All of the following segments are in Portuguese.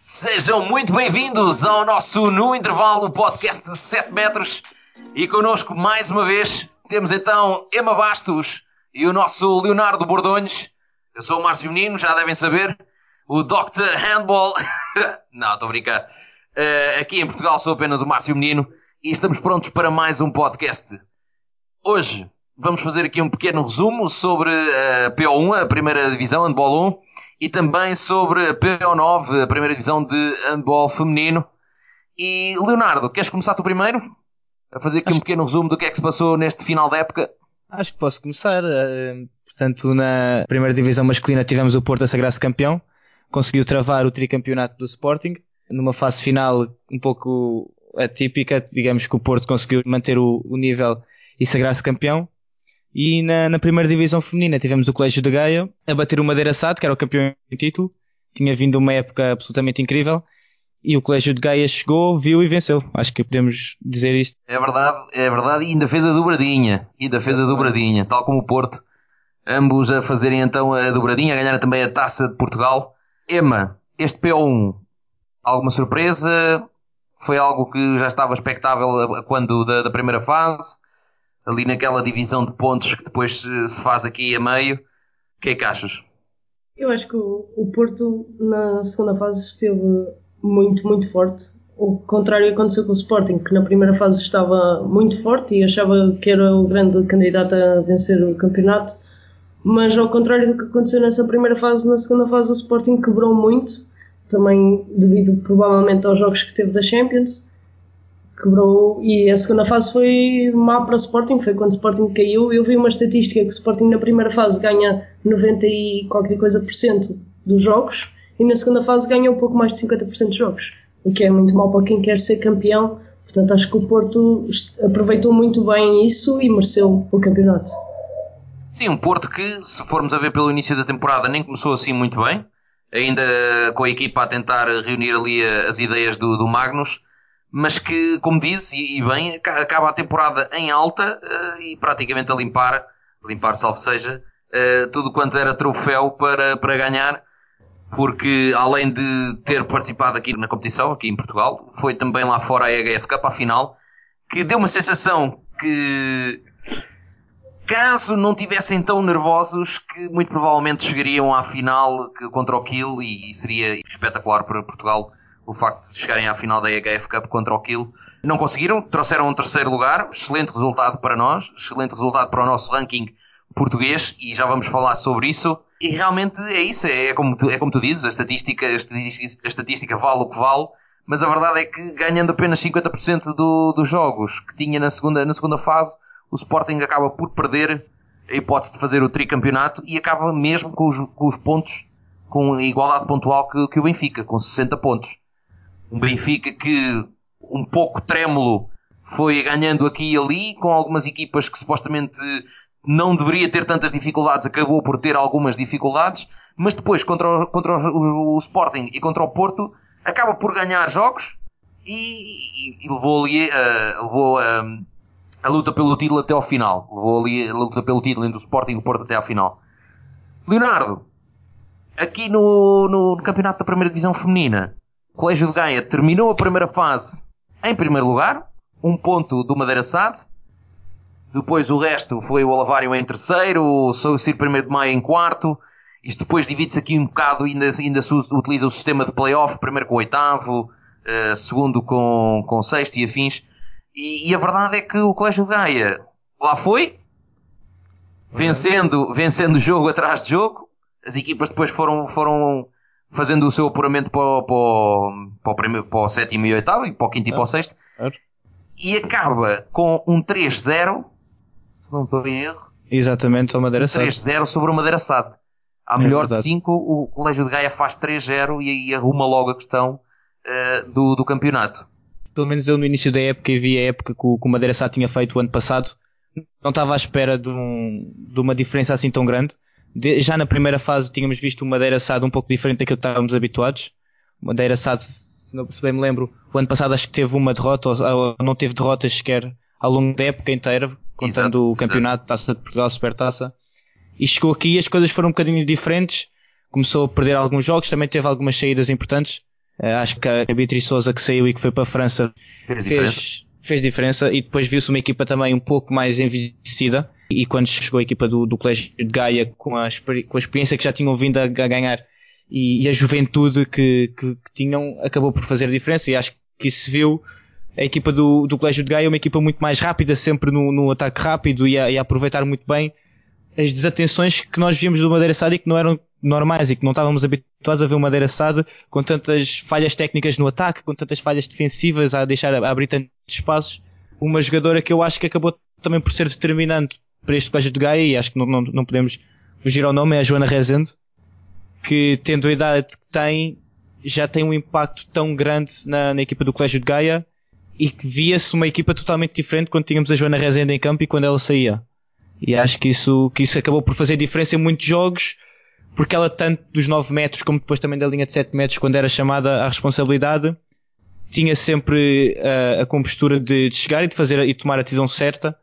Sejam muito bem-vindos ao nosso No Intervalo podcast de 7 metros e connosco mais uma vez temos então Emma Bastos e o nosso Leonardo Bordonhos. Eu sou o Márcio Menino, já devem saber, o Dr. Handball. Não, estou a brincar. Uh, aqui em Portugal sou apenas o Márcio Menino e estamos prontos para mais um podcast. Hoje vamos fazer aqui um pequeno resumo sobre a PO1, a primeira divisão, Handball 1 e também sobre a PO9, a primeira divisão de handball feminino. E Leonardo, queres começar tu primeiro? A fazer aqui Acho... um pequeno resumo do que é que se passou neste final da época? Acho que posso começar. Eh, portanto, na primeira divisão masculina tivemos o Porto a sagrar-se campeão. Conseguiu travar o tricampeonato do Sporting. Numa fase final um pouco atípica, digamos que o Porto conseguiu manter o, o nível e sagrar-se campeão. E na, na, primeira divisão feminina tivemos o Colégio de Gaia a bater o Madeira Sado, que era o campeão do título. Tinha vindo uma época absolutamente incrível. E o Colégio de Gaia chegou, viu e venceu. Acho que podemos dizer isto. É verdade, é verdade. E ainda fez a dobradinha. E ainda fez a dobradinha, tal como o Porto. Ambos a fazerem então a dobradinha, a ganhar também a taça de Portugal. Emma, este P1, alguma surpresa? Foi algo que já estava expectável quando da, da primeira fase? Ali naquela divisão de pontos que depois se faz aqui a meio. O que é que achas? Eu acho que o, o Porto na segunda fase esteve muito, muito forte. O contrário aconteceu com o Sporting, que na primeira fase estava muito forte e achava que era o grande candidato a vencer o campeonato. Mas ao contrário do que aconteceu nessa primeira fase, na segunda fase o Sporting quebrou muito, também devido provavelmente aos jogos que teve da Champions quebrou e a segunda fase foi má para o Sporting, foi quando o Sporting caiu. Eu vi uma estatística que o Sporting na primeira fase ganha 90 e qualquer coisa por cento dos jogos e na segunda fase ganha um pouco mais de 50% dos jogos, o que é muito mau para quem quer ser campeão. Portanto, acho que o Porto aproveitou muito bem isso e mereceu o campeonato. Sim, um Porto que, se formos a ver pelo início da temporada, nem começou assim muito bem, ainda com a equipa a tentar reunir ali as ideias do, do Magnus mas que, como disse, e, bem, acaba a temporada em alta uh, e praticamente a limpar, limpar salvo seja, uh, tudo quanto era troféu para, para ganhar, porque além de ter participado aqui na competição, aqui em Portugal, foi também lá fora a EHF Cup à final, que deu uma sensação que caso não tivessem tão nervosos que muito provavelmente chegariam à final contra o Kiel e, e seria espetacular para Portugal o facto de chegarem à final da EHF Cup contra o Kiel. Não conseguiram, trouxeram um terceiro lugar, excelente resultado para nós, excelente resultado para o nosso ranking português e já vamos falar sobre isso. E realmente é isso, é como tu, é como tu dizes, a estatística, a estatística, a estatística vale o que vale, mas a verdade é que ganhando apenas 50% do, dos jogos que tinha na segunda, na segunda fase, o Sporting acaba por perder a hipótese de fazer o tricampeonato e acaba mesmo com os, com os pontos, com a igualdade pontual que, que o Benfica, com 60 pontos. Um Benfica que, um pouco trêmulo, foi ganhando aqui e ali, com algumas equipas que supostamente não deveria ter tantas dificuldades, acabou por ter algumas dificuldades, mas depois contra o, contra o, o Sporting e contra o Porto, acaba por ganhar jogos e, e, e levou ali uh, levou, uh, a luta pelo título até ao final. Levou ali a luta pelo título entre o Sporting e o Porto até ao final. Leonardo, aqui no, no, no campeonato da primeira divisão feminina, Colégio de Gaia terminou a primeira fase em primeiro lugar, um ponto do Madeira Sade. Depois o resto foi o Alavário em terceiro, o Soucir primeiro de Maio em quarto. Isto depois divide-se aqui um bocado, ainda, ainda se utiliza o sistema de playoff, primeiro com oitavo, uh, segundo com, com sexto e afins. E, e, a verdade é que o Colégio de Gaia lá foi, vencendo, vencendo jogo atrás de jogo. As equipas depois foram, foram fazendo o seu apuramento para o, para o, para o, primeiro, para o sétimo e oitavo, e para o quinto e para o sexto, e acaba com um 3-0, se não estou em erro. Exatamente, o Madeira Sade. 3-0 sobre o Madeira Sade. À é melhor verdade. de 5, o Colégio de Gaia faz 3-0 e aí arruma logo a questão uh, do, do campeonato. Pelo menos eu no início da época e vi a época que o, que o Madeira Sade tinha feito o ano passado, não estava à espera de, um, de uma diferença assim tão grande de, já na primeira fase tínhamos visto uma Madeira Sado um pouco diferente daquilo que estávamos habituados. Uma Madeira Sado, se, não, se bem me lembro, o ano passado acho que teve uma derrota, ou, ou não teve derrotas sequer ao longo da época inteira, contando exato, o campeonato, exato. Taça de Portugal, Supertaça. E chegou aqui e as coisas foram um bocadinho diferentes. Começou a perder alguns jogos, também teve algumas saídas importantes. Uh, acho que a Beatriz Souza que saiu e que foi para a França fez, fez, fez diferença e depois viu-se uma equipa também um pouco mais envelhecida. E quando chegou a equipa do, do Colégio de Gaia com a, com a experiência que já tinham vindo a, a ganhar e, e, a juventude que, que, que, tinham, acabou por fazer a diferença. E acho que isso se viu. A equipa do, do Colégio de Gaia é uma equipa muito mais rápida, sempre no, no ataque rápido e a, e a aproveitar muito bem as desatenções que nós víamos do Madeira Sado e que não eram normais e que não estávamos habituados a ver o Madeira Sado com tantas falhas técnicas no ataque, com tantas falhas defensivas a deixar a abrir tantos espaços. Uma jogadora que eu acho que acabou também por ser determinante para este colégio de Gaia e acho que não, não, não podemos fugir ao nome, é a Joana Rezende, que tendo a idade que tem, já tem um impacto tão grande na, na equipa do colégio de Gaia e que via-se uma equipa totalmente diferente quando tínhamos a Joana Rezende em campo e quando ela saía. E acho que isso, que isso acabou por fazer diferença em muitos jogos, porque ela, tanto dos 9 metros como depois também da linha de 7 metros, quando era chamada à responsabilidade, tinha sempre a, a compostura de, de, chegar e de fazer e tomar a decisão certa.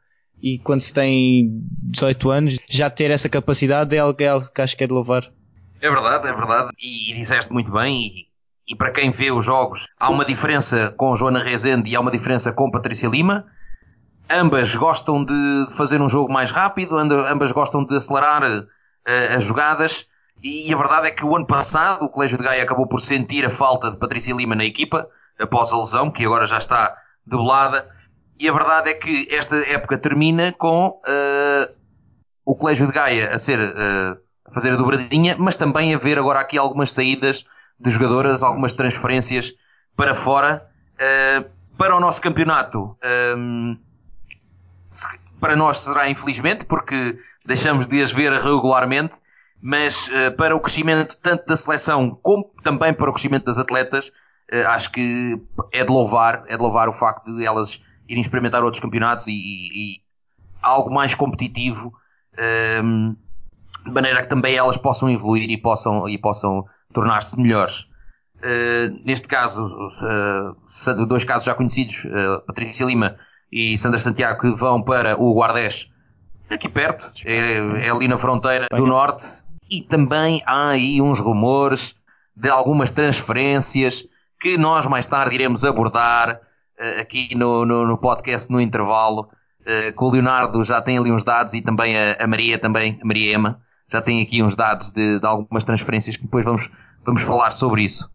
E quando se tem 18 anos, já ter essa capacidade é algo, é algo que acho que é de louvar. É verdade, é verdade. E, e disseste muito bem. E, e, para quem vê os jogos, há uma diferença com Joana Rezende e há uma diferença com Patrícia Lima ambas gostam de fazer um jogo mais rápido, ambas gostam de acelerar uh, as jogadas. E a verdade é que o ano passado o Colégio de Gaia acabou por sentir a falta de Patrícia Lima na equipa, após a lesão, que agora já está debelada. E a verdade é que esta época termina com uh, o Colégio de Gaia a ser uh, a fazer a dobradinha, mas também a ver agora aqui algumas saídas de jogadoras, algumas transferências para fora. para o nosso campeonato, para nós será infelizmente, porque deixamos de as ver regularmente, mas uh, para o crescimento tanto da seleção como também para o crescimento das atletas, uh, acho que é de louvar, é de louvar o facto de elas irem experimentar outros campeonatos e, e, e algo mais competitivo, ehm, de maneira que também elas possam evoluir e possam, e possam tornar-se melhores. Uh, neste caso, dois casos já conhecidos, Patrícia Lima e Sandra Santiago que vão para o Guardés, aqui perto, é, é ali na fronteira do norte. E também há aí uns rumores de algumas transferências que nós mais tarde iremos abordar uh, aqui no, no, no, podcast no intervalo. Uh, que o Leonardo já tem ali uns dados e também a, a Maria também, a Maria Ema, já tem aqui uns dados de, de, algumas transferências que depois vamos, vamos falar sobre isso.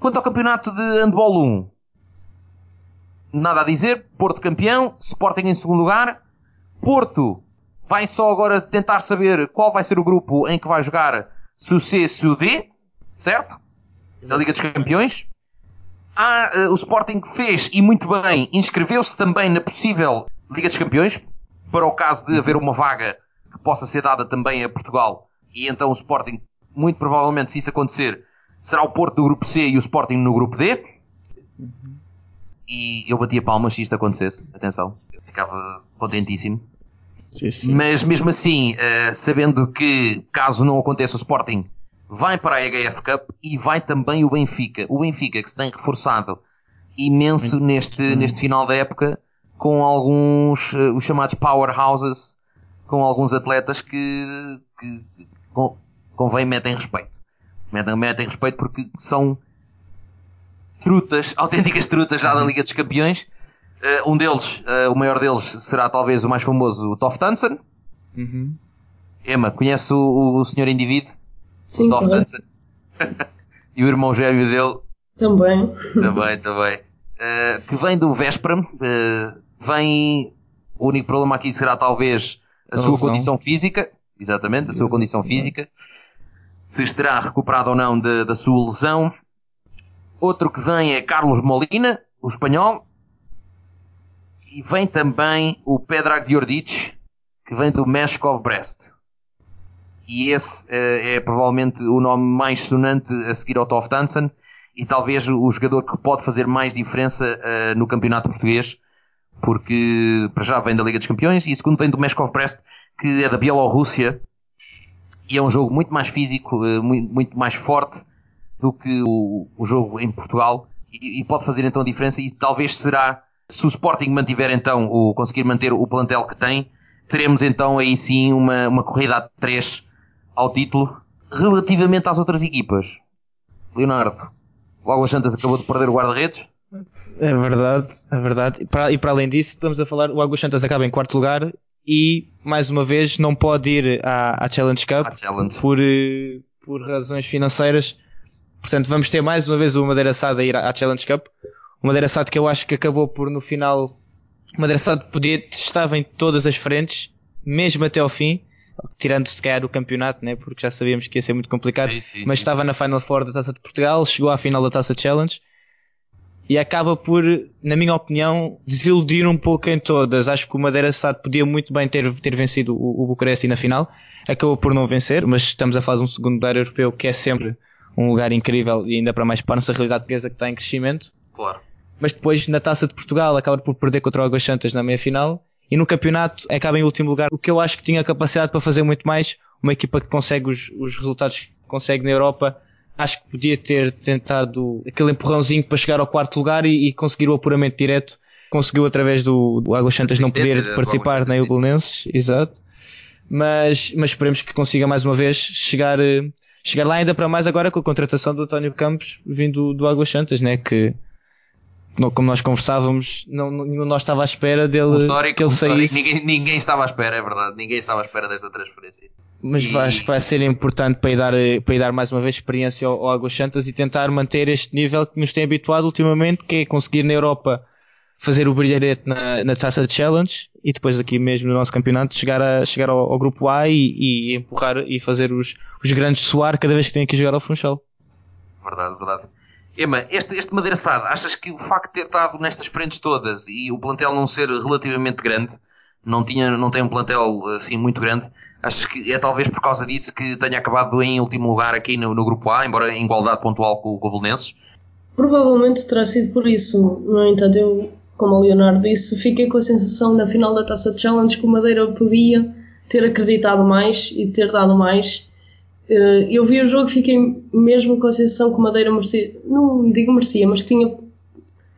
Quanto ao campeonato de handball 1, nada a dizer. Porto campeão, Sporting em segundo lugar. Porto vai só agora tentar saber qual vai ser o grupo em que vai jogar se o C, se o D, certo? Da Liga dos Campeões. Ah, uh, o Sporting fez, e muito bem, inscreveu-se também na possível Liga dos Campeões, para o caso de haver uma vaga que possa ser dada também a Portugal. E então o Sporting, muito provavelmente, se isso acontecer, será o Porto do grupo C e o Sporting no grupo D e eu batia palmas se isto acontecesse. Atenção, eu ficava contentíssimo. Sim, sim. Mas mesmo assim, uh, sabendo que caso não aconteça o Sporting, vai para a HF Cup e vai também o Benfica. O Benfica que se tem reforçado imenso neste, neste final da época com alguns, uh, os chamados powerhouses, com alguns atletas que, que convém metem respeito. Metem, metem respeito porque são trutas, autênticas trutas já da uhum. Liga dos Campeões. Uh, um deles, uh, o maior deles, será talvez o mais famoso, o Toff Tansen. Uhum. Emma, conhece o, o senhor indivíduo? Sim, o Toff e o irmão gêmeo dele? Também. Também, também. Uh, que vem do Vesperam. vem. O único problema aqui será talvez a, sua condição física. Exatamente, a sua condição física. Se estará recuperado ou não de, da sua lesão. Outro que vem é Carlos Molina, o espanhol. E vem também o Pedrag Djordic, que vem do Meshkov Brest. E esse uh, é provavelmente o nome mais sonante a seguir ao Toff Tansen e talvez o jogador que pode fazer mais diferença uh, no campeonato português, porque para já vem da Liga dos Campeões e segundo vem do Meshkov Brest, que é da Bielorrússia. E é um jogo muito mais físico, uh, muito, muito mais forte do que o, o jogo em Portugal e, e, pode fazer então a diferença e talvez será Se o Sporting mantiver então, o conseguir manter o plantel que tem, teremos então aí sim uma, uma corrida a 3 ao título relativamente às outras equipas. Leonardo, o Águas Santas acabou de perder o guarda-redes. É verdade, é verdade. E para, e para além disso, estamos a falar, o Águas Santas acaba em quarto lugar e, mais uma vez, não pode ir à, à Challenge Cup À Challenge. Por, eh, por razões financeiras. Portanto, vamos ter mais uma vez o Madeira Sado a ir à Challenge Cup. O Madeira Sado que eu acho que acabou por, no final, o Madeira Sado podia, estava em todas as frentes, mesmo até ao fim, tirando se calhar o campeonato, né, porque já sabíamos que ia ser muito complicado, Sim, sim, mas sim. estava na Final Four da Taça de Portugal, chegou à final da Taça Challenge e acaba por, na minha opinião, desiludir um pouco em todas. Acho que o Madeira Sado podia muito bem ter, ter vencido o, o Bucareste na final, acabou por não vencer, mas estamos a falar de um segundo lugar europeu que é sempre um lugar incrível e ainda para mais para a nossa realidade portuguesa que está em crescimento. Claro. Mas depois na Taça de Portugal acaba por perder contra o Águas Santas na meia final e no campeonato acaba em último lugar, o que eu acho que tinha capacidade para fazer muito mais. Uma equipa que consegue os, os resultados que consegue na Europa, acho que podia ter tentado aquele empurrãozinho para chegar ao quarto lugar e, e conseguir o apuramento direto. Conseguiu através do, do Águas Santas não poder do participar Águas nem o Santas, Belenenses, exato. Mas, mas esperemos que consiga mais uma vez chegar, eh, chegar lá ainda para mais agora com a contratação do António Campos vindo do Águas Santas, né? Que, como nós conversávamos, não, nenhum de nós estava à espera dele Um histórico, que ele um saísse. Ninguém, ninguém estava à espera, é verdade. Ninguém estava à espera desta transferência. Mas E- vai- vai ser importante para ir dar, para ir dar mais uma vez experiência ao, ao Águas Santas e tentar manter este nível que nos tem habituado ultimamente, que é conseguir na Europa fazer o brilharete na, na taça de Challenge e depois aqui mesmo no nosso campeonato chegar, a, chegar ao, ao grupo A e, e empurrar e fazer os, os grandes suar cada vez que têm que jogar ao Funchal. Verdade, verdade. Ema, este, este madeiraçado, achas que o facto de ter estado nestas frentes todas e o plantel não ser relativamente grande, não, tinha, não tem um plantel assim muito grande, achas que é talvez por causa disso que tenha acabado em último lugar aqui no, no grupo A, embora em igualdade pontual com, com o Belenenses? Provavelmente terá sido por isso. No entanto, eu, como o Leonardo disse, fiquei com a sensação na final da Taça Challenge que o Madeira podia ter acreditado mais e ter dado mais. Eh, Eu vi o jogo e fiquei mesmo com a sensação que Madeira merecia, não digo merecia, mas tinha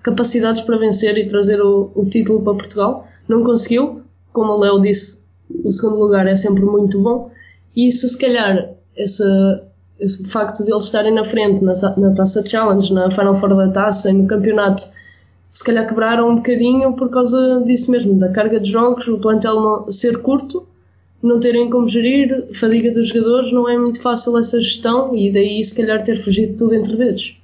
capacidades para vencer e trazer o, o título para Portugal. Não conseguiu, como o Léo disse, o segundo lugar é sempre muito bom. E isso, se calhar, essa, esse facto de eles estarem na frente na, na Taça Challenge, na Final Four da Taça e no campeonato, se calhar quebraram um bocadinho por causa disso mesmo, da carga de jogos, o plantel ser curto, não terem como gerir, fadiga dos jogadores, não é muito fácil essa gestão e daí se calhar ter fugido tudo entre dedos.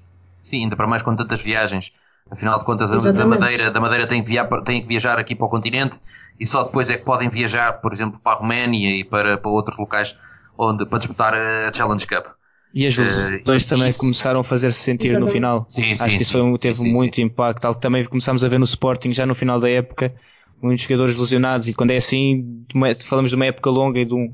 Sim, ainda para mais com tantas viagens. Afinal de contas, a, da. Madeira, da Madeira tem que, viajar, tem que viajar aqui para o continente e só depois é que podem viajar, por exemplo, para a Roménia e para, para outros locais onde, para disputar a Challenge Cup. E as lesões Eh, também isso- começaram a fazer-se sentir no Exatamente. final. Sim, sim, Acho que isso sim. foi um- teve Sim, sim, muito impacto. Algo que também começámos a ver no Sporting já no final da época. Muitos jogadores lesionados. E quando é assim, uma- falamos de uma época longa e de um,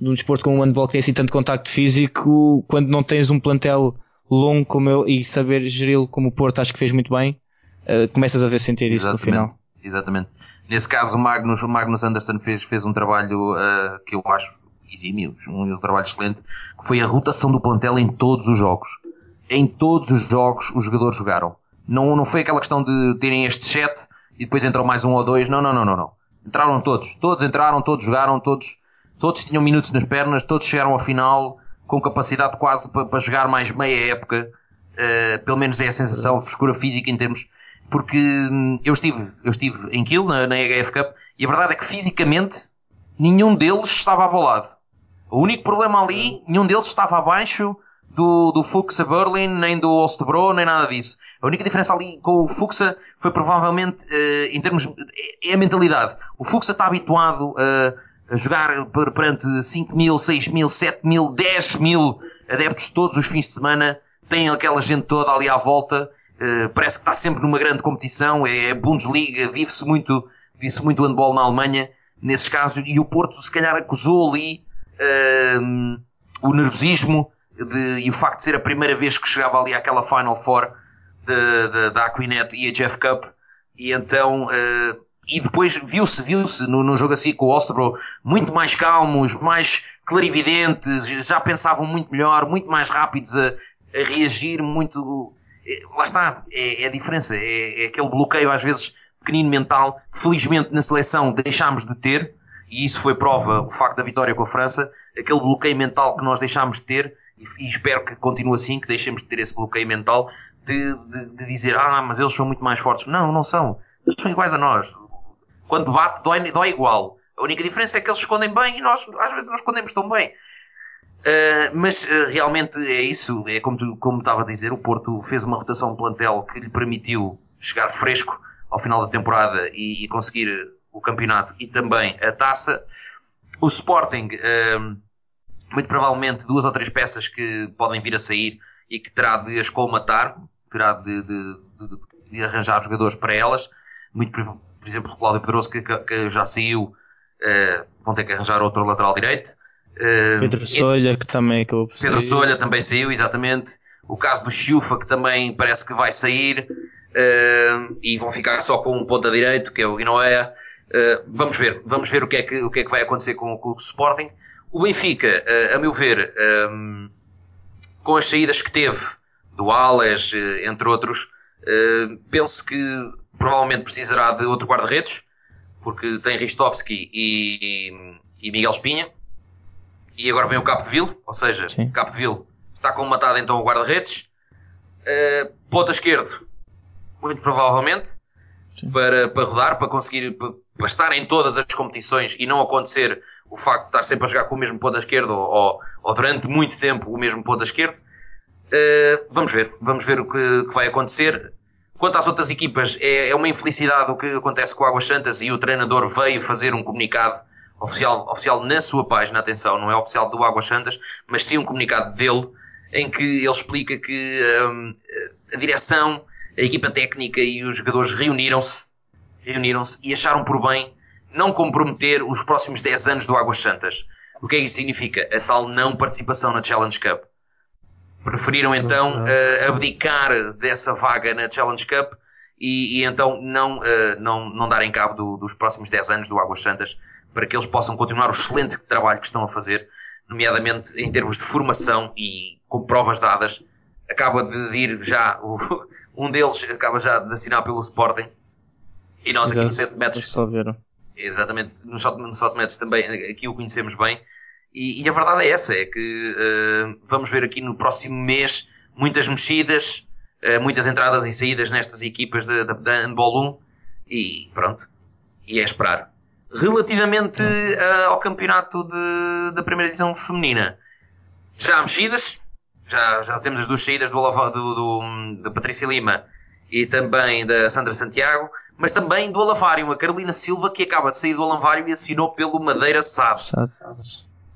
de um desporto como o handball que tem assim tanto contacto físico, quando não tens um plantel longo como eu e saber geri-lo como o Porto acho que fez muito bem, eh, começas a ver sentir isso no final. Exatamente. Nesse caso, o Magnus, o Magnus Anderson fez, fez um trabalho ah, que eu acho exímio, um trabalho excelente, que foi a rotação do plantel em todos os jogos. Em todos os jogos os jogadores jogaram. Não, não foi aquela questão de terem este set e depois entrou mais um ou dois. Não, não, não, não, não. Entraram todos. Todos entraram, todos jogaram, todos, todos tinham minutos nas pernas, todos chegaram ao final com capacidade quase para, para jogar mais meia época. Uh, pelo menos é a sensação, frescura física em termos. Porque hum, eu estive, eu estive em Kiel, na, na HF Cup, e a verdade é que fisicamente nenhum deles estava abolado. O único problema ali, nenhum deles estava abaixo do, do Fuxa Berlin, nem do Ostebro, nem nada disso. A única diferença ali com o Fuxa foi provavelmente, eh, em termos, é a mentalidade. O Fuxa está habituado a, a jogar per- perante 5 mil, 6 mil, 7 mil, 10 mil adeptos todos os fins de semana. Tem aquela gente toda ali à volta. eh, parece que está sempre numa grande competição. É Bundesliga, vive-se muito, vive-se muito handball na Alemanha. Nesses casos, e o Porto se calhar acusou ali hum, o nervosismo de- e o facto de ser a primeira vez que chegava ali àquela Final Four da- da- Aquinet e a Jeff Cup e então eh, e depois viu-se viu-se no, no jogo assim com o Ostro muito mais calmos mais clarividentes já pensavam muito melhor muito mais rápidos a, a reagir muito eh, lá está é, é a diferença é, é aquele bloqueio às vezes pequenino mental, que felizmente na seleção deixámos de ter, e isso foi prova, o facto da vitória com a França, aquele bloqueio mental que nós deixámos de ter, e, espero que continue assim, que deixemos de ter esse bloqueio mental, de, de, de, dizer, ah, mas eles são muito mais fortes. Não, não são. Eles são iguais a nós. Quando bate, dói, dói igual. A única diferença é que eles escondem bem e nós, às vezes, não escondemos tão bem. Uh, mas uh, realmente é isso, é como, tu, como estava a dizer, o Porto fez uma rotação de plantel que lhe permitiu chegar fresco ao final da temporada e, e conseguir o campeonato e também a taça. O Sporting, uh, muito provavelmente duas ou três peças que podem vir a sair e que terá de as colmatar, terá de, de, de, de arranjar jogadores para elas. Muito, por exemplo, o Cláudio Pedroso que, que já saiu, vão ter que arranjar outro lateral direito. Uh, Pedro Solha, que também acabou por Pedro Solha também saiu, exatamente. O caso do Chufa, que também parece que vai sair. Uh, e vão ficar só com um ponta direito, que é o Guinoea. Uh, vamos ver, vamos ver o que é que, o que, é que vai acontecer com, com o Sporting. O Benfica, a meu ver, um, com as saídas que teve do Ales, entre outros, penso que provavelmente precisará de outro guarda-redes, porque tem Ristovski e, e Miguel Espinha e agora vem o Capo de Vil, ou seja, Sim. Capo de Vil está comatado então o guarda-redes. Uh, ponta esquerdo, muito provavelmente, para, para rodar, para conseguir para, para, estar em todas as competições e não acontecer o facto de estar sempre a jogar com o mesmo ponta esquerdo ou, ou, ou durante muito tempo o mesmo ponta esquerdo. Uh, vamos ver, vamos ver o que, que, vai acontecer. Quanto às outras equipas, é, é uma infelicidade o que acontece com o Águas Santas e o treinador veio fazer um comunicado oficial, oficial na sua página, atenção, não é oficial do Águas Santas, mas sim um comunicado dele, em que ele explica que um, a direção, a equipa técnica e os jogadores reuniram-se reuniram-se e acharam por bem não comprometer os próximos 10 anos do Águas Santas. O que é que isso significa? A tal não participação na Challenge Cup. Preferiram então uh, abdicar dessa vaga na Challenge Cup e, e então não, uh, não, não darem cabo do, dos próximos 10 anos do Águas Santas para que eles possam continuar o excelente trabalho que estão a fazer, nomeadamente em termos de formação e com provas dadas. Acaba de ir já, um deles acaba já de assinar pelo Sporting e nós aqui no Centro Metros. Exatamente, no Salto Metros também, aqui o conhecemos bem. E, e, a verdade é essa: é que uh, vamos ver aqui no próximo mês muitas mexidas, uh, muitas entradas e saídas nestas equipas da Handball 1 e pronto. E é esperar. Relativamente uh, ao campeonato de, da primeira divisão feminina, já há mexidas, já, já temos as duas saídas do, do, do, da Patrícia Lima e também da Sandra Santiago, mas também do Alavário, a Carolina Silva que acaba de sair do Alavário e assinou pelo Madeira SAD.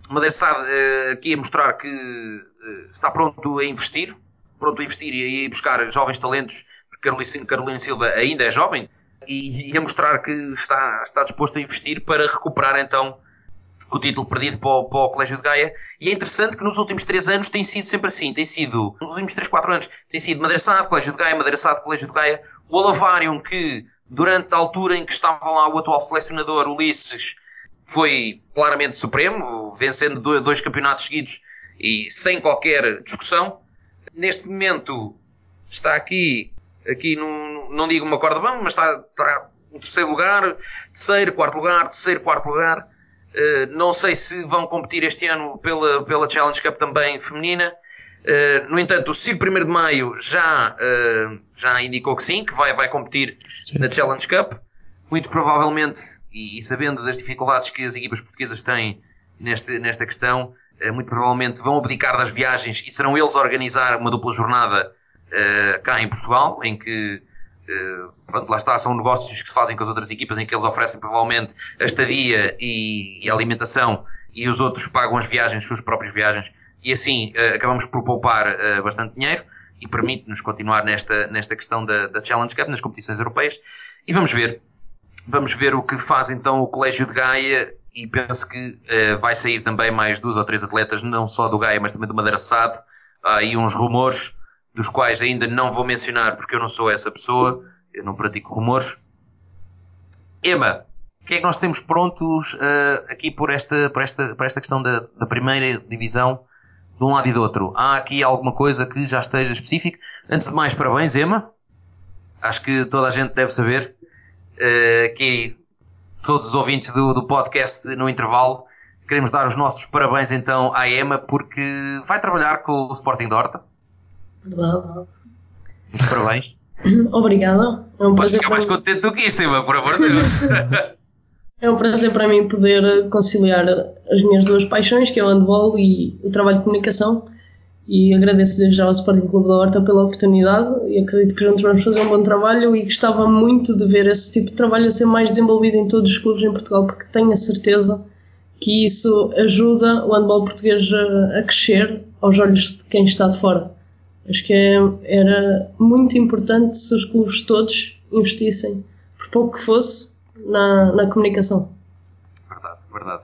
Madeira SAD uh, aqui a mostrar que uh, está pronto a investir, pronto a investir e a buscar jovens talentos, porque Carolina, Carolina Silva ainda é jovem, e, e a mostrar que está, está disposto a investir para recuperar então o título perdido para o, para o, Colégio de Gaia. E é interessante que nos últimos três anos tem sido sempre assim. Tem sido, nos últimos três, quatro anos, tem sido Madraçado, Colégio de Gaia, Madraçado, Colégio de Gaia. O Olavário, que durante a altura em que estava lá o atual selecionador Ulisses, foi claramente supremo, vencendo dois campeonatos seguidos e sem qualquer discussão. Neste momento está aqui aqui não, não digo uma corda bamba, mas está, está em terceiro lugar, terceiro, quarto lugar, terceiro, quarto lugar. Uh, não sei se vão competir este ano pela, pela Challenge Cup também feminina. Uh, no entanto, o Ciro 1 de Maio já, uh, já indicou que sim, que vai, vai competir sim. na Challenge Cup. Muito provavelmente, e, e, sabendo das dificuldades que as equipas portuguesas têm neste, nesta questão, muito provavelmente vão abdicar das viagens e serão eles a organizar uma dupla jornada cá em Portugal, em que pronto, lá está, são negócios que se fazem com as outras equipas em que eles oferecem provavelmente a estadia e, e a alimentação e os outros pagam as viagens, as suas próprias viagens, e assim uh, acabamos por poupar bastante dinheiro e permite-nos continuar nesta, nesta questão da, da Challenge Cup, nas competições europeias. E vamos ver. Vamos ver o que faz então o Colégio de Gaia e penso que uh, vai sair também mais duas ou três atletas, não só do Gaia, mas também do Madeira Sade. Há aí uns rumores dos quais ainda não vou mencionar porque eu não sou essa pessoa, eu não pratico rumores. Ema, o que é que nós temos prontos uh, aqui por esta, por, esta, por esta questão da, da primeira divisão de um lado e do outro? Há aqui alguma coisa que já esteja específica? Antes de mais, parabéns, Ema. Acho que toda a gente deve saber. uh, aqui todos os ouvintes do, do podcast no intervalo. Queremos dar os nossos parabéns então à Emma porque vai trabalhar com o Sporting de Horta. Verdade. Parabéns. Obrigada. É um Podes ficar mais mim. contente do que isto, Emma, por amor de Deus. é um prazer para mim poder conciliar as minhas duas paixões, que é o handball e o trabalho de comunicação. E agradeço desde já ao Sporting Clube da Horta pela oportunidade e acredito que juntos vamos fazer um bom trabalho e gostava muito de ver esse tipo de trabalho a ser mais desenvolvido em todos os clubes em Portugal, porque tenho a certeza que isso ajuda o handball português a crescer aos olhos de quem está de fora. Acho que é, era muito importante se os clubes todos investissem, por pouco que fosse, na, na comunicação. Verdade, verdade.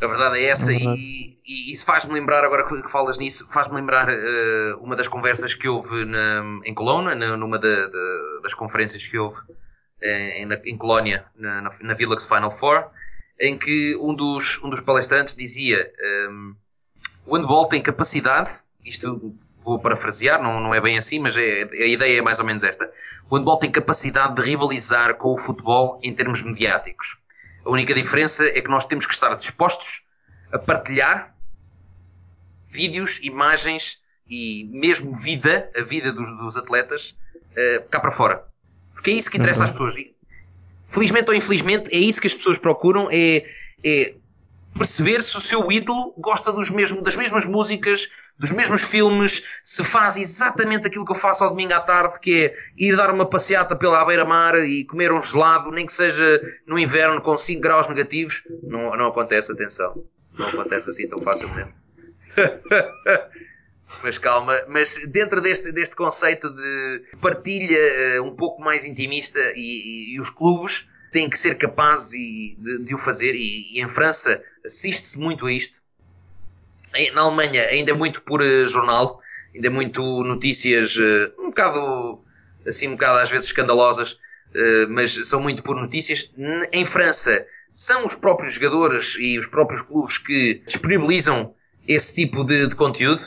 A verdade é essa, é verdade. E, e, isso faz-me lembrar, agora que falas nisso, faz-me lembrar uh, uma das conversas que houve na, em Colônia, numa da, da, das conferências que houve eh, em, em Colónia, na, na, na Villax Final Four, em que um dos, um dos palestrantes dizia um, ehm, o handball tem capacidade, isto vou parafrasear, não, não é bem assim, mas é, a ideia é mais ou menos esta. O handball tem capacidade de rivalizar com o futebol em termos mediáticos. A única diferença é que nós temos que estar dispostos a partilhar vídeos, imagens e mesmo vida, a vida dos, dos atletas, uh, cá para fora. Porque é isso que interessa uhum. às pessoas. Felizmente ou infelizmente, é isso que as pessoas procuram, é, é perceber se o seu ídolo gosta dos mesmos, das mesmas músicas, dos mesmos filmes, se faz exatamente aquilo que eu faço ao domingo à tarde, que é ir dar uma passeata pela beira-mar e comer um gelado, nem que seja no inverno com 5 graus negativos. Não, não acontece, atenção. Não acontece assim tão facilmente. mas calma, mas dentro deste, deste conceito de partilha uh, um pouco mais intimista e, e, e, os clubes têm que ser capazes de, de o fazer e, e em França assiste-se muito a isto na Alemanha ainda é muito por uh, jornal, ainda é muito notícias uh, um bocado assim um bocado às vezes escandalosas, uh, mas são muito por notícias. Em França são os próprios jogadores e os próprios clubes que disponibilizam esse tipo de, de conteúdo,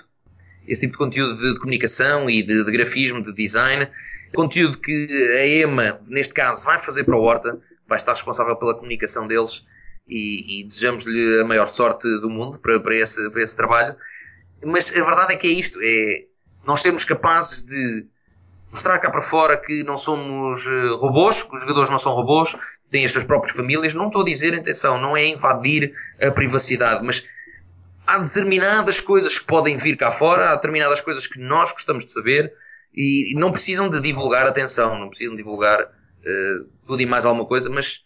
esse tipo de conteúdo de, de comunicação e de, de, grafismo, de design, conteúdo que a EMA, neste caso, vai fazer para o Horta, vai estar responsável pela comunicação deles e, e desejamos-lhe a maior sorte do mundo para, para, esse, para esse trabalho. Mas a verdade é que é isto: é nós sermos capazes de mostrar cá para fora que não somos eh, robôs, que os jogadores não são robôs, têm as suas próprias famílias. Não estou a dizer, atenção, não é invadir a privacidade, mas há determinadas coisas que podem vir cá fora, há determinadas coisas que nós gostamos de saber e não precisam de divulgar atenção, não precisam de divulgar uh, tudo e mais alguma coisa, mas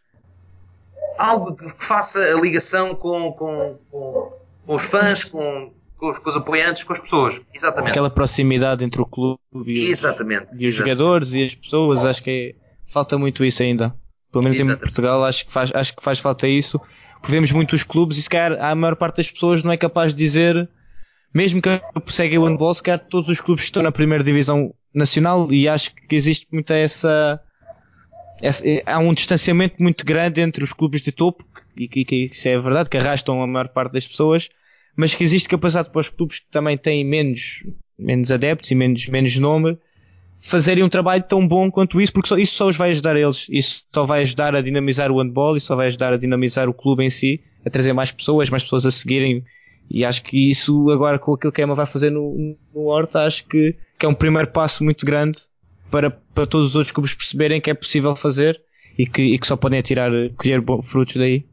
algo que faça a ligação com, com, com, com os fãs, com, com os, com os, apoiantes, com as pessoas. Exatamente. Aquela proximidade entre o clube e os, exatamente, e os jogadores e as pessoas, acho que é, falta muito isso ainda. Pelo menos exatamente. em Portugal acho que, faz, acho que faz falta isso. Porque vemos muitos clubes e se calhar a maior parte das pessoas não é capaz de dizer, mesmo que seguem o handball, se calhar todos os clubes que estão na primeira divisão nacional e acho que existe muita essa há um distanciamento muito grande entre os clubes de topo, e que, que isso é verdade, que arrastam a maior parte das pessoas, mas que existe capacidade para os clubes que também têm menos, menos adeptos e menos, menos nome fazerem um trabalho tão bom quanto isso, porque só, isso só os vai ajudar a eles. Isso só vai ajudar a dinamizar o handball, isso só vai ajudar a dinamizar o clube em si, a trazer mais pessoas, mais pessoas a seguirem. E acho que isso, agora com aquilo que a Emma vai fazer no, no Horta, acho que, que é um primeiro passo muito grande para, para todos os outros clubes perceberem que é possível fazer e que, e que só podem tirar, colher frutos daí.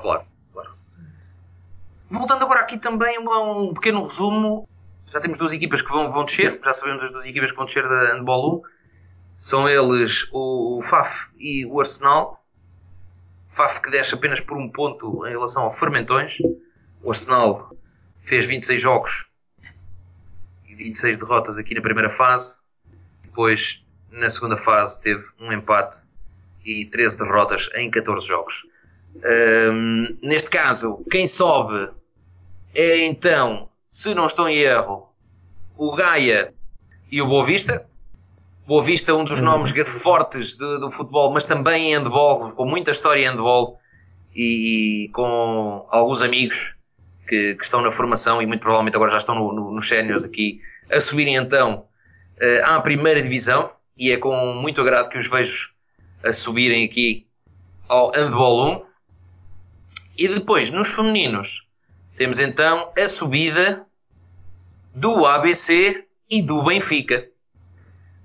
Claro, claro. Voltando agora aqui também a um pequeno resumo. Já temos duas equipas que vão, vão descer, já sabemos as duas equipas que vão descer da Handball 1. São eles o, FAF e o Arsenal. FAF que desce apenas por um ponto em relação ao Fermentões. O Arsenal fez 26 jogos e 26 derrotas aqui na primeira fase depois, na segunda fase, teve um empate e 13 derrotas em 14 jogos. Um, neste caso, quem sobe é então, se não estou em erro, o Gaia e o Boa Vista. Boa Vista, um dos nomes fortes do, do futebol, mas também em handball, com muita história em handball e, e com alguns amigos que, que, estão na formação e muito provavelmente agora já estão no, no, nos séniores aqui a subirem então à primeira divisão e é com muito agrado que os vejo a subirem aqui ao Handball 1. E depois, nos femininos, temos então a subida do ABC e do Benfica.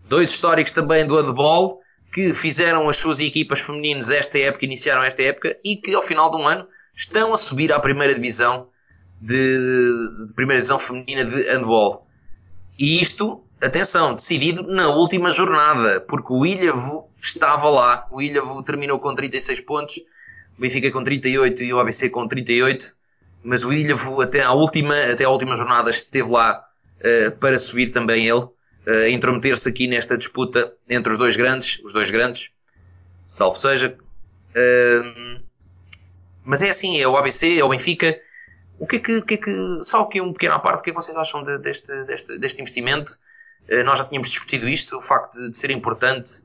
Dois históricos também do handball que fizeram as suas equipas femininas esta época, iniciaram esta época e que ao final de um ano estão a subir à primeira divisão de, de primeira divisão feminina de handball. E isto, atenção, decidido na última jornada, porque o Ilhavo estava lá. O Ilhavo terminou com 36 pontos, o Benfica com 38 e o ABC com 38, mas o Ilhavo até à última, até à última jornada esteve lá uh, para subir também ele, uh, intrometer-se aqui nesta disputa entre os dois grandes, os dois grandes, salvo seja. Uh, mas é assim, é o ABC, é o Benfica. O que é que, que, é que só aqui um pequeno à parte, o que é que vocês acham de, deste, deste, deste investimento? Uh, nós já tínhamos discutido isto, o facto de, de ser importante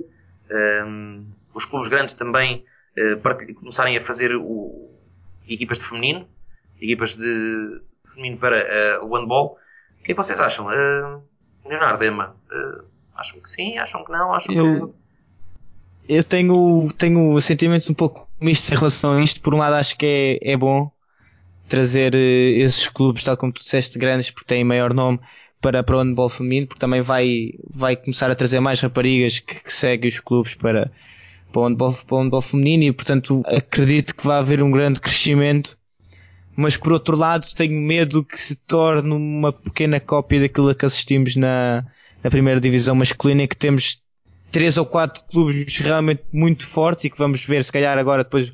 um, os clubes grandes também uh, começarem a fazer o, equipas de feminino, equipas de, de feminino para uh, o handball. O que é que vocês acham? Uh, Leonardo, Emma, uh, acham que sim? Acham que não? Acham eu, que... eu tenho, tenho sentimentos um pouco mistos em relação a isto. Por um lado, acho que é, é bom trazer esses clubes, tal como tu disseste, grandes, porque têm maior nome, para, para o handball feminino, porque também vai, vai começar a trazer mais raparigas que, que seguem os clubes para, para, o handball, para o handball feminino e, portanto, acredito que vai haver um grande crescimento. Mas por outro lado, tenho medo que se torne uma pequena cópia daquilo que assistimos na, na primeira divisão masculina, que temos três ou quatro clubes realmente muito fortes e que vamos ver, se calhar, agora depois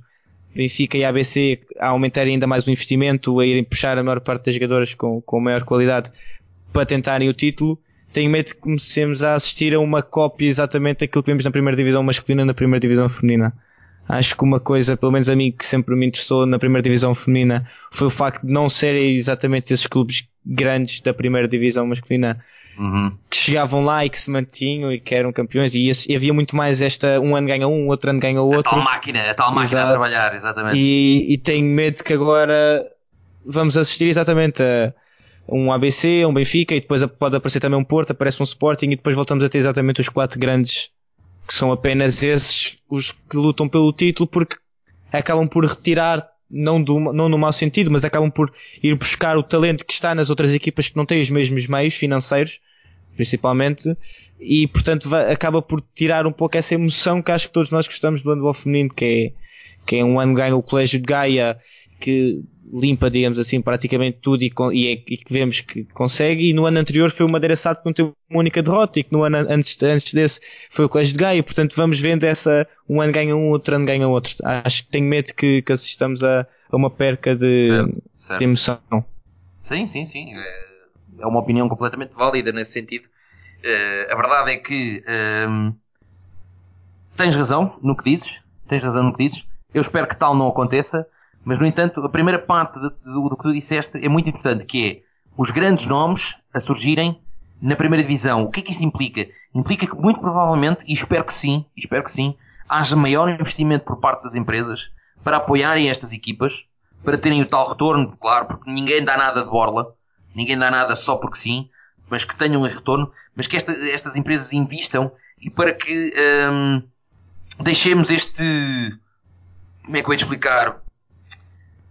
Benfica e ABC a aumentarem ainda mais o investimento, a irem puxar a maior parte das jogadoras com, com maior qualidade para tentarem o título, tenho medo que comecemos a assistir a uma cópia exatamente daquilo que vimos na primeira divisão masculina na primeira divisão feminina. Acho que uma coisa, pelo menos a mim, que sempre me interessou na primeira divisão feminina foi o facto de não serem exatamente esses clubes grandes da primeira divisão masculina uhum. que chegavam lá e que se mantinham e que eram campeões e, e havia muito mais esta um ano ganha um, outro ano ganha outro. A tal máquina, a tal máquina Exato. a trabalhar, exatamente. E, e tenho medo que agora vamos assistir exatamente a um ABC, um Benfica e depois pode aparecer também um Porto, aparece um Sporting e depois voltamos a ter exatamente os quatro grandes que são apenas esses os que lutam pelo título porque acabam por retirar não, do, não no mau sentido, mas acabam por ir buscar o talento que está nas outras equipas que não têm os mesmos meios financeiros, principalmente, e portanto acaba por tirar um pouco essa emoção que acho que todos nós gostamos do handball feminino, que é, que é um ano ganha o Colégio de Gaia, que limpa, digamos assim, praticamente tudo e, e, é, e, que vemos que consegue. E no ano anterior foi o Madeira Sado que não teve uma única derrota e que no ano antes, antes desse foi o Colégio de Gaia. Portanto, vamos vendo essa, um ano ganha um, outro ano ganha outro. Acho que tenho medo que, que assistamos a, a uma perca de, certo, certo. de emoção. Sim, sim, sim. É, é uma opinião completamente válida nesse sentido. Uh, a verdade é que um, tens razão no que dizes. Tens razão no que dizes. Eu espero que tal não aconteça mas, no entanto, a primeira parte de, do, do, que tu disseste é muito importante, que é os grandes nomes a surgirem na primeira divisão. O que é que isso implica? Implica que, muito provavelmente, e espero que sim, espero que sim, haja maior investimento por parte das empresas para apoiarem estas equipas, para terem o tal retorno, claro, porque ninguém dá nada de borla, ninguém dá nada só porque sim, mas que tenham um retorno, mas que esta, estas empresas investam e para que hum, deixemos este. Como é que eu ia explicar?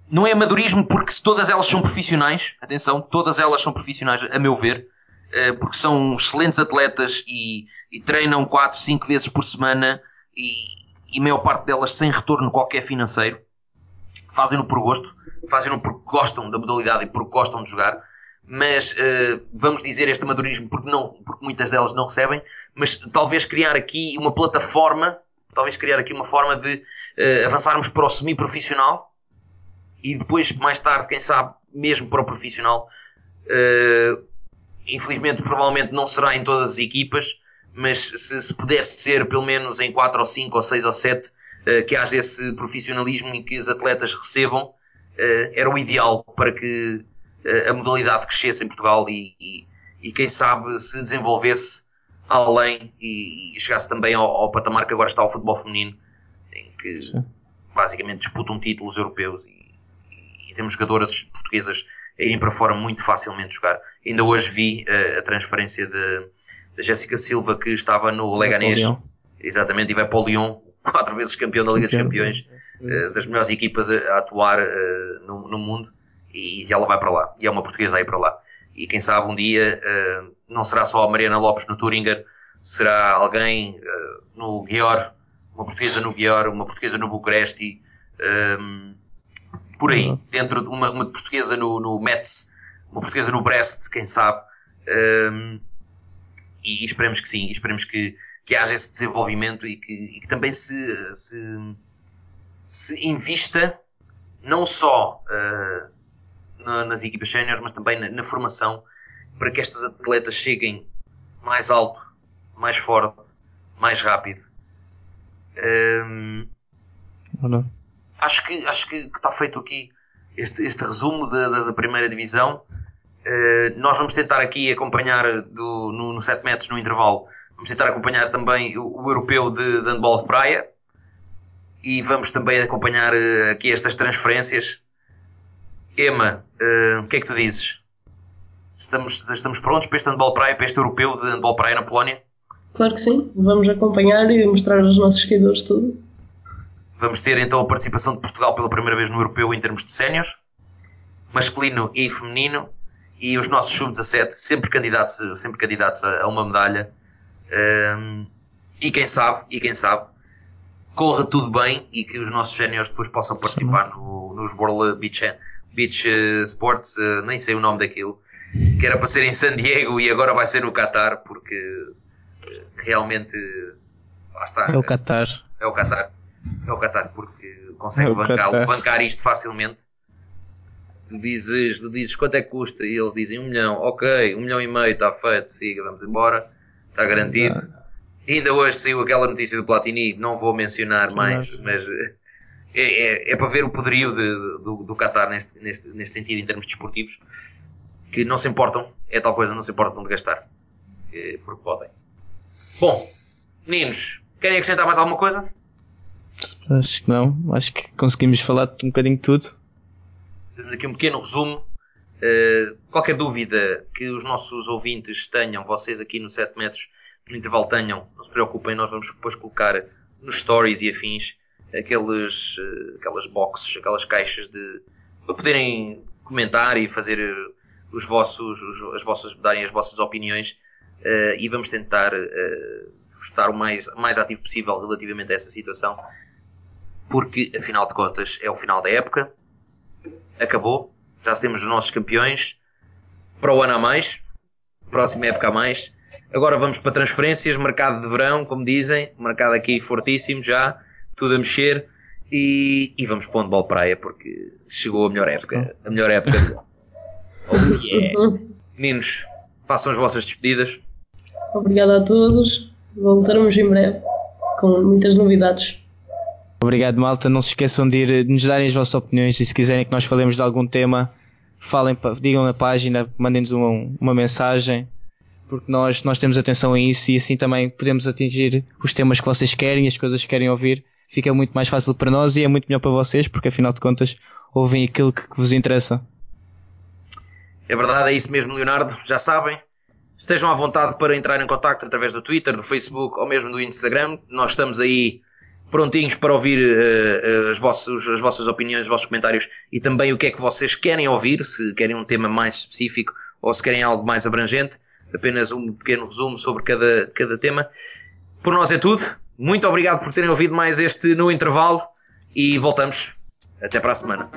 não é amadorismo porque todas elas são profissionais, atenção, todas elas são profissionais, a meu ver, eh, porque são excelentes atletas e, e treinam 4, 5 vezes por semana e, e a maior parte delas sem retorno qualquer financeiro. Fazem-no por gosto, fazem-no porque gostam da modalidade e porque gostam de jogar. Mas uh, vamos dizer este amadorismo porque, não, porque muitas delas não recebem, mas talvez criar aqui uma plataforma, talvez criar aqui uma forma de uh, avançarmos para o semi-profissional, e depois, mais tarde, quem sabe, mesmo para o profissional. Uh, infelizmente, provavelmente não será em todas as equipas, mas se, se pudesse ser pelo menos em 4 ou 5 ou 6 ou 7, uh, eh, que haja esse profissionalismo em que os atletas recebam, era o ideal para que a modalidade crescesse em Portugal e, e, e, quem sabe se desenvolvesse além e, e chegasse também ao, ao, patamar que agora está o futebol feminino, em que Sim. basicamente disputam títulos europeus temos jogadoras portuguesas a irem para fora muito facilmente jogar. Ainda hoje vi uh, a transferência de, de Jéssica Silva que estava no Leganés, exatamente, e vai para o Lyon, quatro vezes campeão da Liga dos Campeões, uh, das melhores equipas a, a atuar uh, no, no, mundo, e, ela vai para lá. E é uma portuguesa aí para lá. E quem sabe um dia não será só a Mariana Lopes no Turinger, será alguém no Guior, uma portuguesa no Guior, uma portuguesa no Bucareste, um, por aí, uhum. dentro de uma, uma portuguesa no, no Metz, uma portuguesa no Brest, quem sabe. Um, e esperemos que sim, esperemos que, que haja esse desenvolvimento e que, e que também se, se, se invista não só uh, na, nas equipas séniores, mas também na, na, formação para que estas atletas cheguem mais alto, mais forte, mais rápido. Um, acho que acho que, está feito aqui este, este resumo da, da, da primeira divisão. Uh, nós vamos tentar aqui acompanhar do, no, no 7 metros no intervalo. Vamos tentar acompanhar também o, o europeu de, de handball de praia e vamos também acompanhar uh, aqui estas transferências. Emma, uh, o que é que tu dizes? Estamos, estamos prontos para este handball praia, para este europeu de handball praia na Polónia? Claro que sim, vamos acompanhar e mostrar aos nossos seguidores tudo. Vamos ter então a participação de Portugal pela primeira vez no europeu em termos de séniores, masculino e feminino e os nossos sub-17 sempre candidatos, sempre candidatos a, a uma medalha. Um, e quem sabe, e quem sabe, corra tudo bem e que os nossos séniores depois possam participar no, nos World Beach, Beach eh, Sports, uh, nem sei o nome daquilo, que era para ser em San Diego e agora vai ser no Qatar, porque uh, realmente lá está. É o Qatar. É o Qatar. É o Qatar, porque consegue é bancar, bancar isto facilmente tu dizes, tu dizes quanto é que custa e eles dizem um milhão, ok, um milhão e meio está feito, siga, vamos embora, está garantido. E ainda hoje saiu aquela notícia do Platini, não vou mencionar mais, mas eh, é, é, é, para ver o poderio de, do, do Qatar neste, neste, neste sentido, em termos desportivos, que não se importam, é tal coisa, não se importam de gastar, eh, porque podem. Bom, meninos, querem acrescentar mais alguma coisa? Acho que não, acho que conseguimos falar um bocadinho de tudo temos aqui um pequeno resumo. Uh, qualquer dúvida que os nossos ouvintes tenham, vocês aqui no 7 metros, no intervalo tenham, não se preocupem, nós vamos depois colocar nos stories e afins aqueles, uh, aquelas boxes, aquelas caixas de para poderem comentar e fazer eh, os vossos, os, as vossas, darem as vossas opiniões uh, e vamos tentar estar o mais, mais ativo possível relativamente a essa situação, porque afinal de contas é o final da época acabou. Já temos os nossos campeões. Para o ano a mais. Próxima época a mais. Agora vamos para transferências, mercado de verão, como dizem. Mercado aqui fortíssimo já. Tudo a mexer. E, e vamos para o handball praia, porque chegou a melhor época. A melhor época. oh yeah. Meninos, façam as vossas despedidas. Obrigado a todos. Voltaremos em breve com muitas novidades. Obrigado, malta. Não se esqueçam de, ir, de nos darem as vossas opiniões e se quiserem que nós falemos de algum tema, falem, digam na página, mandem-nos uma, uma mensagem, porque nós, nós temos atenção a isso e assim também podemos atingir os temas que vocês querem, as coisas que querem ouvir. Fica muito mais fácil para nós e é muito melhor para vocês, porque afinal de contas ouvem aquilo que, que vos interessa. É verdade, é isso mesmo, Leonardo. Já sabem, estejam à vontade para entrar em contato através do Twitter, do Facebook ou mesmo do Instagram. Nós estamos aí prontinhos para ouvir uh, as, vossas, as vossas opiniões, os vossos comentários e também o que é que vocês querem ouvir, se querem um tema mais específico ou se querem algo mais abrangente. Apenas um pequeno resumo sobre cada, cada tema. Por nós é tudo. Muito obrigado por terem ouvido mais este no intervalo e voltamos. Até para a semana.